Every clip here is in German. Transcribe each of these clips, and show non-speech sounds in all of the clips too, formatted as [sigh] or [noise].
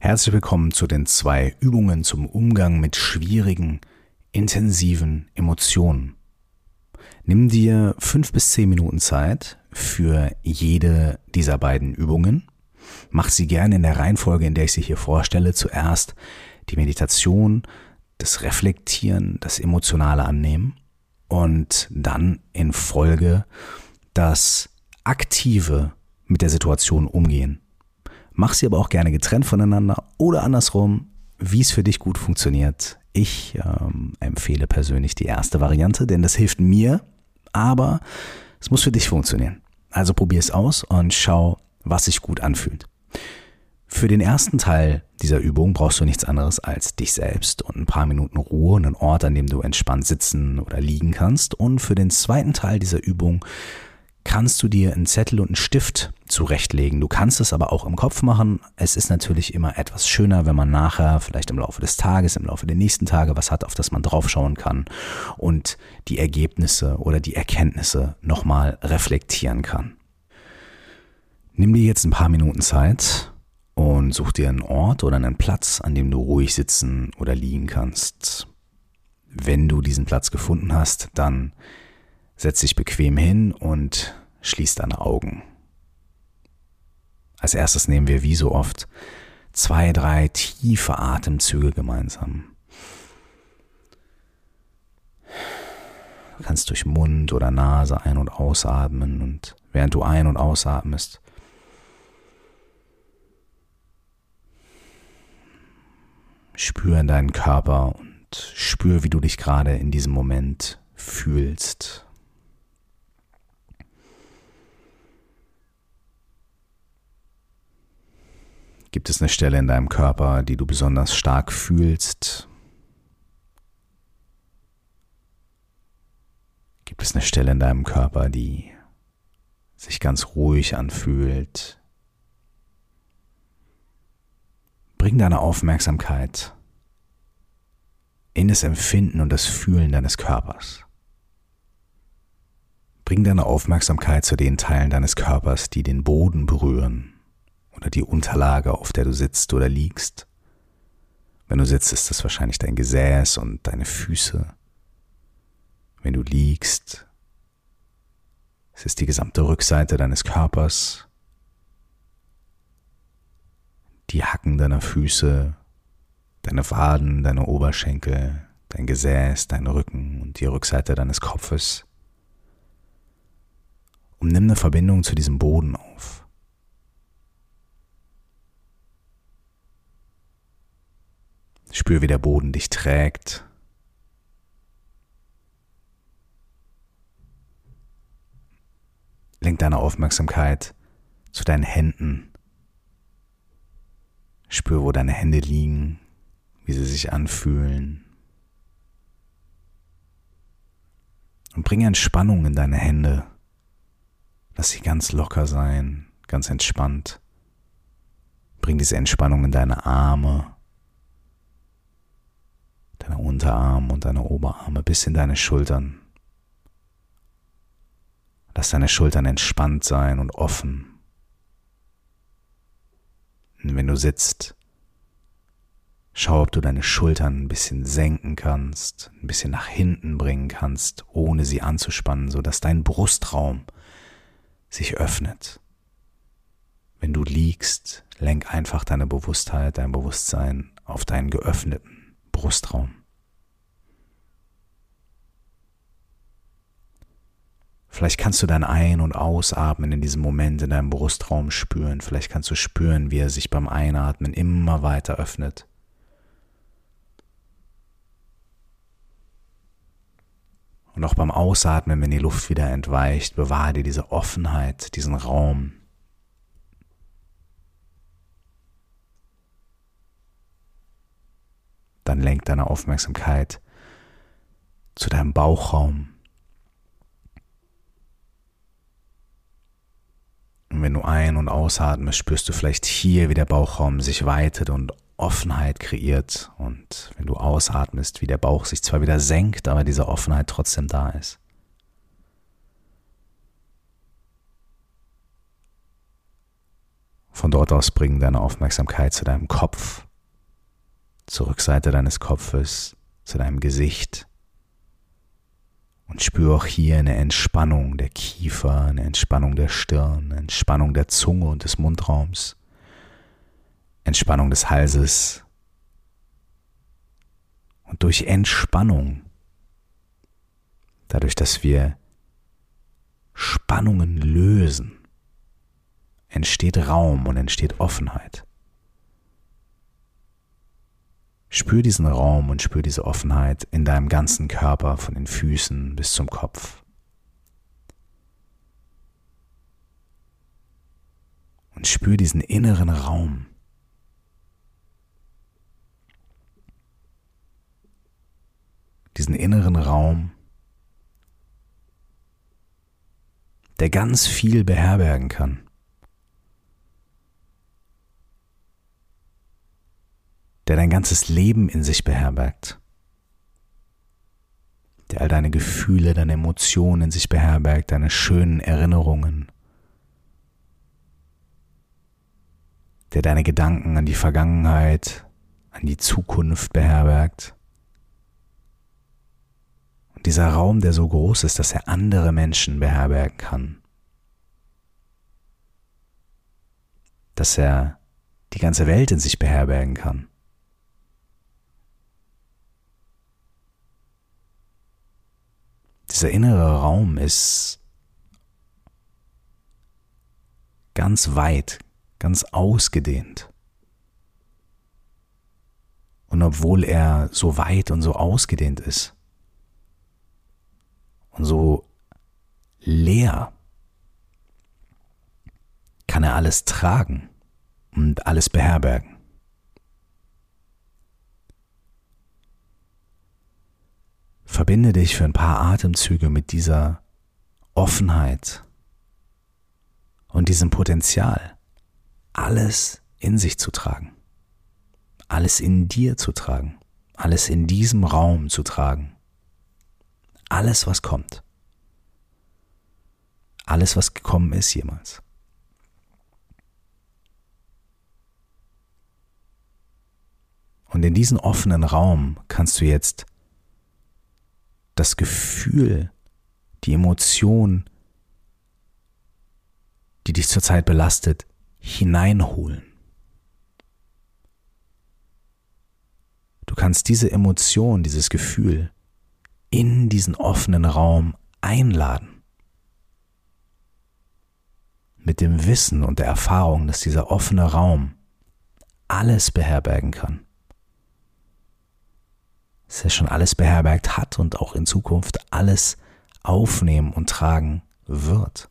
Herzlich willkommen zu den zwei Übungen zum Umgang mit schwierigen, intensiven Emotionen. Nimm dir fünf bis zehn Minuten Zeit für jede dieser beiden Übungen. Mach sie gerne in der Reihenfolge, in der ich sie hier vorstelle. Zuerst die Meditation, das Reflektieren, das emotionale Annehmen und dann in Folge das aktive mit der Situation umgehen. Mach sie aber auch gerne getrennt voneinander oder andersrum, wie es für dich gut funktioniert. Ich ähm, empfehle persönlich die erste Variante, denn das hilft mir, aber es muss für dich funktionieren. Also probier es aus und schau, was sich gut anfühlt. Für den ersten Teil dieser Übung brauchst du nichts anderes als dich selbst und ein paar Minuten Ruhe und einen Ort, an dem du entspannt sitzen oder liegen kannst. Und für den zweiten Teil dieser Übung kannst du dir einen Zettel und einen Stift zurechtlegen. Du kannst es aber auch im Kopf machen. Es ist natürlich immer etwas schöner, wenn man nachher, vielleicht im Laufe des Tages, im Laufe der nächsten Tage was hat, auf das man draufschauen kann und die Ergebnisse oder die Erkenntnisse nochmal reflektieren kann. Nimm dir jetzt ein paar Minuten Zeit und such dir einen Ort oder einen Platz, an dem du ruhig sitzen oder liegen kannst. Wenn du diesen Platz gefunden hast, dann setz dich bequem hin und schließ deine Augen. Als erstes nehmen wir wie so oft zwei, drei tiefe Atemzüge gemeinsam. Du kannst durch Mund oder Nase ein- und ausatmen und während du ein- und ausatmest, spür in deinen Körper und spür, wie du dich gerade in diesem Moment fühlst. Gibt es eine Stelle in deinem Körper, die du besonders stark fühlst? Gibt es eine Stelle in deinem Körper, die sich ganz ruhig anfühlt? Bring deine Aufmerksamkeit in das Empfinden und das Fühlen deines Körpers. Bring deine Aufmerksamkeit zu den Teilen deines Körpers, die den Boden berühren oder die Unterlage, auf der du sitzt oder liegst. Wenn du sitzt, ist das wahrscheinlich dein Gesäß und deine Füße. Wenn du liegst, es ist die gesamte Rückseite deines Körpers, die Hacken deiner Füße, deine Waden, deine Oberschenkel, dein Gesäß, dein Rücken und die Rückseite deines Kopfes. Und nimm eine Verbindung zu diesem Boden auf. Spür, wie der Boden dich trägt. Lenk deine Aufmerksamkeit zu deinen Händen. Spür, wo deine Hände liegen, wie sie sich anfühlen. Und bringe Entspannung in deine Hände. Lass sie ganz locker sein, ganz entspannt. Bring diese Entspannung in deine Arme deine Unterarme und deine Oberarme bis in deine Schultern. Lass deine Schultern entspannt sein und offen. Und wenn du sitzt, schau, ob du deine Schultern ein bisschen senken kannst, ein bisschen nach hinten bringen kannst, ohne sie anzuspannen, sodass dein Brustraum sich öffnet. Wenn du liegst, lenk einfach deine Bewusstheit, dein Bewusstsein auf deinen geöffneten Brustraum. Vielleicht kannst du dein Ein- und Ausatmen in diesem Moment in deinem Brustraum spüren. Vielleicht kannst du spüren, wie er sich beim Einatmen immer weiter öffnet. Und auch beim Ausatmen, wenn die Luft wieder entweicht, bewahre dir diese Offenheit, diesen Raum. Dann lenk deine Aufmerksamkeit zu deinem Bauchraum. Und wenn du ein- und ausatmest, spürst du vielleicht hier, wie der Bauchraum sich weitet und Offenheit kreiert. Und wenn du ausatmest, wie der Bauch sich zwar wieder senkt, aber diese Offenheit trotzdem da ist. Von dort aus bring deine Aufmerksamkeit zu deinem Kopf, zur Rückseite deines Kopfes, zu deinem Gesicht. Und spür auch hier eine Entspannung der Kiefer, eine Entspannung der Stirn, eine Entspannung der Zunge und des Mundraums, Entspannung des Halses. Und durch Entspannung, dadurch, dass wir Spannungen lösen, entsteht Raum und entsteht Offenheit. Spür diesen Raum und spür diese Offenheit in deinem ganzen Körper, von den Füßen bis zum Kopf. Und spür diesen inneren Raum. Diesen inneren Raum, der ganz viel beherbergen kann. Der dein ganzes Leben in sich beherbergt, der all deine Gefühle, deine Emotionen in sich beherbergt, deine schönen Erinnerungen, der deine Gedanken an die Vergangenheit, an die Zukunft beherbergt. Und dieser Raum, der so groß ist, dass er andere Menschen beherbergen kann. Dass er die ganze Welt in sich beherbergen kann. Dieser innere Raum ist ganz weit, ganz ausgedehnt. Und obwohl er so weit und so ausgedehnt ist und so leer, kann er alles tragen und alles beherbergen. Verbinde dich für ein paar Atemzüge mit dieser Offenheit und diesem Potenzial, alles in sich zu tragen, alles in dir zu tragen, alles in diesem Raum zu tragen, alles, was kommt, alles, was gekommen ist jemals. Und in diesen offenen Raum kannst du jetzt das Gefühl, die Emotion, die dich zurzeit belastet, hineinholen. Du kannst diese Emotion, dieses Gefühl in diesen offenen Raum einladen. Mit dem Wissen und der Erfahrung, dass dieser offene Raum alles beherbergen kann dass er schon alles beherbergt hat und auch in Zukunft alles aufnehmen und tragen wird.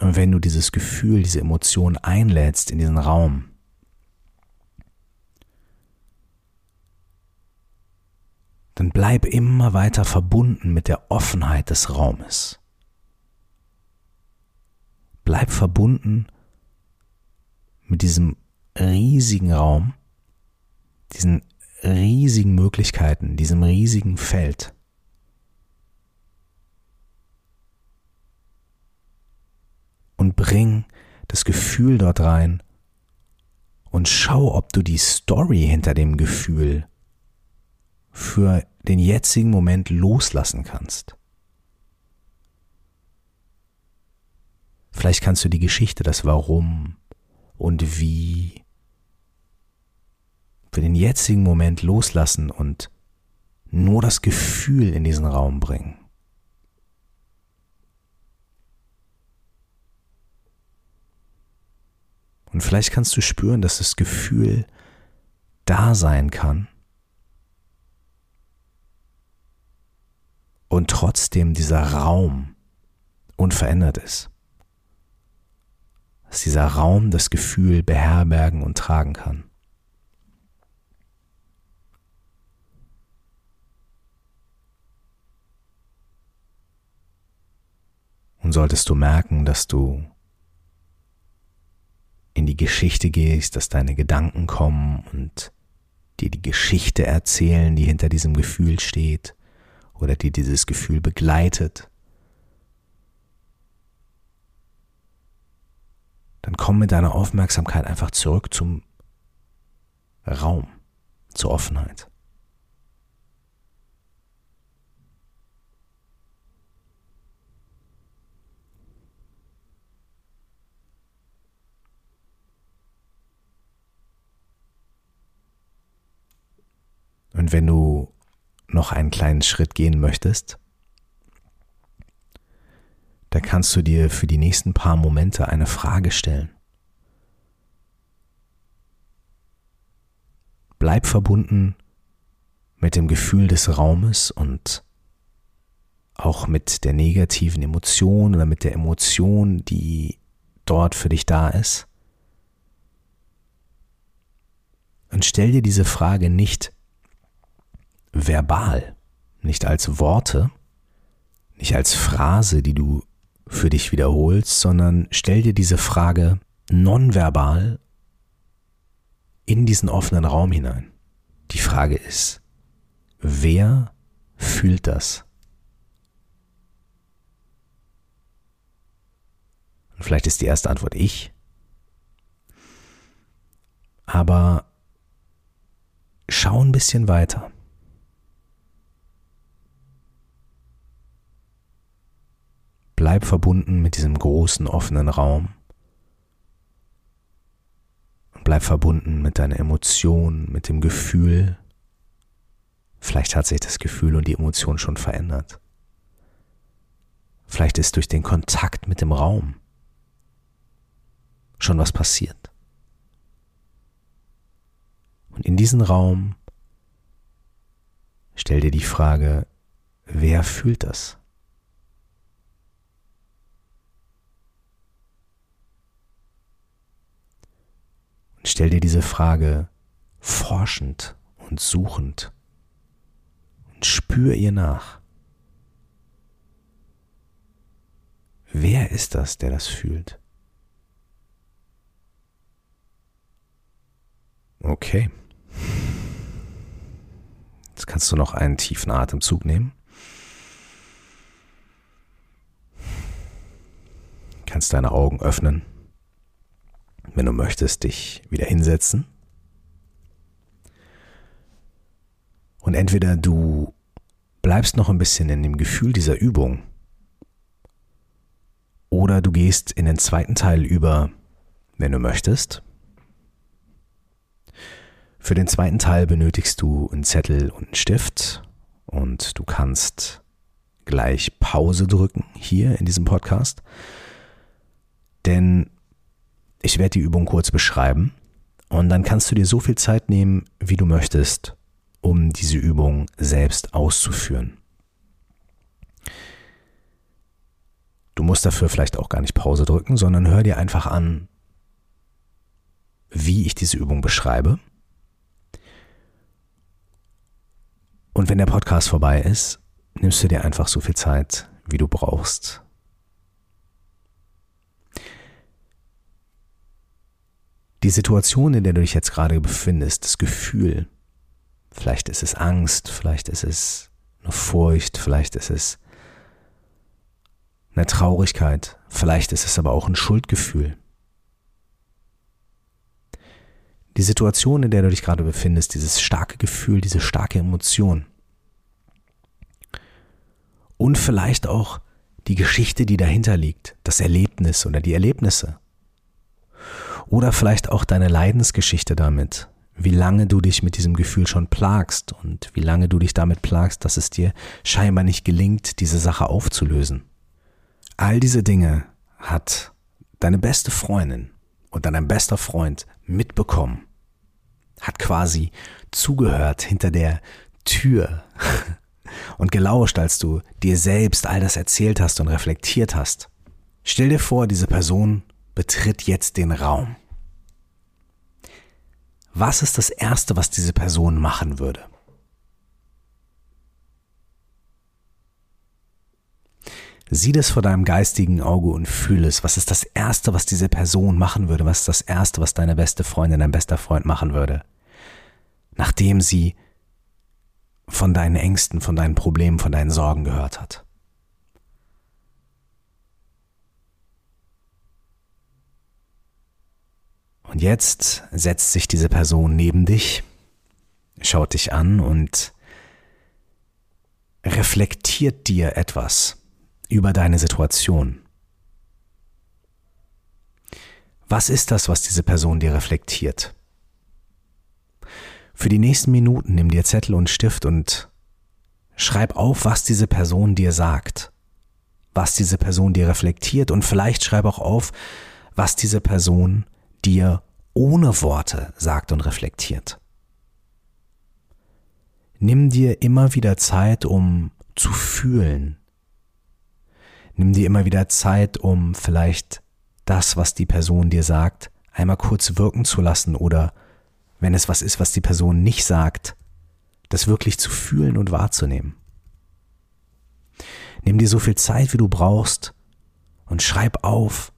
Und wenn du dieses Gefühl, diese Emotion einlädst in diesen Raum, dann bleib immer weiter verbunden mit der Offenheit des Raumes. Bleib verbunden mit diesem riesigen Raum, diesen riesigen Möglichkeiten, diesem riesigen Feld. Und bring das Gefühl dort rein und schau, ob du die Story hinter dem Gefühl für den jetzigen Moment loslassen kannst. Vielleicht kannst du die Geschichte, das Warum, und wie für den jetzigen Moment loslassen und nur das Gefühl in diesen Raum bringen. Und vielleicht kannst du spüren, dass das Gefühl da sein kann und trotzdem dieser Raum unverändert ist dass dieser Raum das Gefühl beherbergen und tragen kann. Und solltest du merken, dass du in die Geschichte gehst, dass deine Gedanken kommen und dir die Geschichte erzählen, die hinter diesem Gefühl steht oder die dieses Gefühl begleitet, dann komm mit deiner Aufmerksamkeit einfach zurück zum Raum, zur Offenheit. Und wenn du noch einen kleinen Schritt gehen möchtest, da kannst du dir für die nächsten paar Momente eine Frage stellen. Bleib verbunden mit dem Gefühl des Raumes und auch mit der negativen Emotion oder mit der Emotion, die dort für dich da ist. Und stell dir diese Frage nicht verbal, nicht als Worte, nicht als Phrase, die du für dich wiederholst, sondern stell dir diese Frage nonverbal in diesen offenen Raum hinein. Die Frage ist, wer fühlt das? Und vielleicht ist die erste Antwort ich, aber schau ein bisschen weiter. Bleib verbunden mit diesem großen offenen Raum. Bleib verbunden mit deiner Emotion, mit dem Gefühl. Vielleicht hat sich das Gefühl und die Emotion schon verändert. Vielleicht ist durch den Kontakt mit dem Raum schon was passiert. Und in diesen Raum stell dir die Frage, wer fühlt das? Stell dir diese Frage forschend und suchend und spür ihr nach. Wer ist das, der das fühlt? Okay. Jetzt kannst du noch einen tiefen Atemzug nehmen. Kannst deine Augen öffnen wenn du möchtest, dich wieder hinsetzen. Und entweder du bleibst noch ein bisschen in dem Gefühl dieser Übung oder du gehst in den zweiten Teil über, wenn du möchtest. Für den zweiten Teil benötigst du einen Zettel und einen Stift und du kannst gleich Pause drücken hier in diesem Podcast. Denn ich werde die Übung kurz beschreiben und dann kannst du dir so viel Zeit nehmen, wie du möchtest, um diese Übung selbst auszuführen. Du musst dafür vielleicht auch gar nicht Pause drücken, sondern hör dir einfach an, wie ich diese Übung beschreibe. Und wenn der Podcast vorbei ist, nimmst du dir einfach so viel Zeit, wie du brauchst, die Situation, in der du dich jetzt gerade befindest, das Gefühl, vielleicht ist es Angst, vielleicht ist es eine Furcht, vielleicht ist es eine Traurigkeit, vielleicht ist es aber auch ein Schuldgefühl. Die Situation, in der du dich gerade befindest, dieses starke Gefühl, diese starke Emotion. Und vielleicht auch die Geschichte, die dahinter liegt, das Erlebnis oder die Erlebnisse. Oder vielleicht auch deine Leidensgeschichte damit, wie lange du dich mit diesem Gefühl schon plagst und wie lange du dich damit plagst, dass es dir scheinbar nicht gelingt, diese Sache aufzulösen. All diese Dinge hat deine beste Freundin oder dein bester Freund mitbekommen, hat quasi zugehört hinter der Tür [laughs] und gelauscht, als du dir selbst all das erzählt hast und reflektiert hast. Stell dir vor, diese Person betritt jetzt den Raum. Was ist das Erste, was diese Person machen würde? Sieh das vor deinem geistigen Auge und fühle es. Was ist das Erste, was diese Person machen würde? Was ist das Erste, was deine beste Freundin, dein bester Freund machen würde? Nachdem sie von deinen Ängsten, von deinen Problemen, von deinen Sorgen gehört hat. Und jetzt setzt sich diese Person neben dich, schaut dich an und reflektiert dir etwas über deine Situation. Was ist das, was diese Person dir reflektiert? Für die nächsten Minuten nimm dir Zettel und Stift und schreib auf, was diese Person dir sagt, was diese Person dir reflektiert und vielleicht schreib auch auf, was diese Person dir ohne Worte sagt und reflektiert. Nimm dir immer wieder Zeit, um zu fühlen. Nimm dir immer wieder Zeit, um vielleicht das, was die Person dir sagt, einmal kurz wirken zu lassen oder wenn es was ist, was die Person nicht sagt, das wirklich zu fühlen und wahrzunehmen. Nimm dir so viel Zeit, wie du brauchst und schreib auf,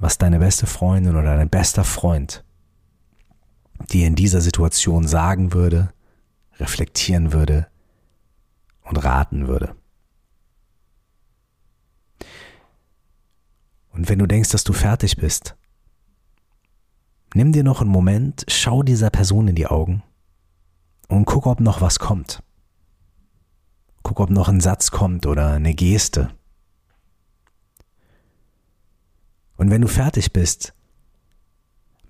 was deine beste Freundin oder dein bester Freund dir in dieser Situation sagen würde, reflektieren würde und raten würde. Und wenn du denkst, dass du fertig bist, nimm dir noch einen Moment, schau dieser Person in die Augen und guck, ob noch was kommt. Guck, ob noch ein Satz kommt oder eine Geste. Und wenn du fertig bist,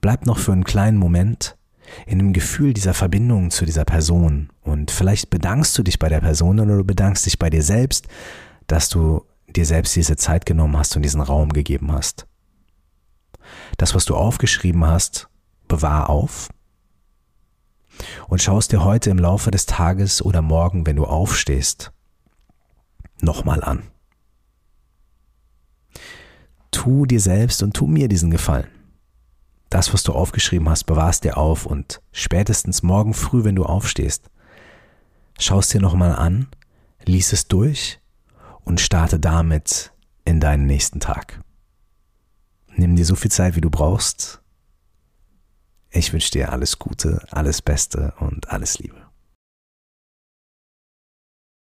bleib noch für einen kleinen Moment in dem Gefühl dieser Verbindung zu dieser Person und vielleicht bedankst du dich bei der Person oder du bedankst dich bei dir selbst, dass du dir selbst diese Zeit genommen hast und diesen Raum gegeben hast. Das, was du aufgeschrieben hast, bewahr auf und schau es dir heute im Laufe des Tages oder morgen, wenn du aufstehst, nochmal an. Tu dir selbst und tu mir diesen Gefallen. Das, was du aufgeschrieben hast, bewahrst dir auf und spätestens morgen früh, wenn du aufstehst, schaust dir nochmal an, lies es durch und starte damit in deinen nächsten Tag. Nimm dir so viel Zeit, wie du brauchst. Ich wünsche dir alles Gute, alles Beste und alles Liebe.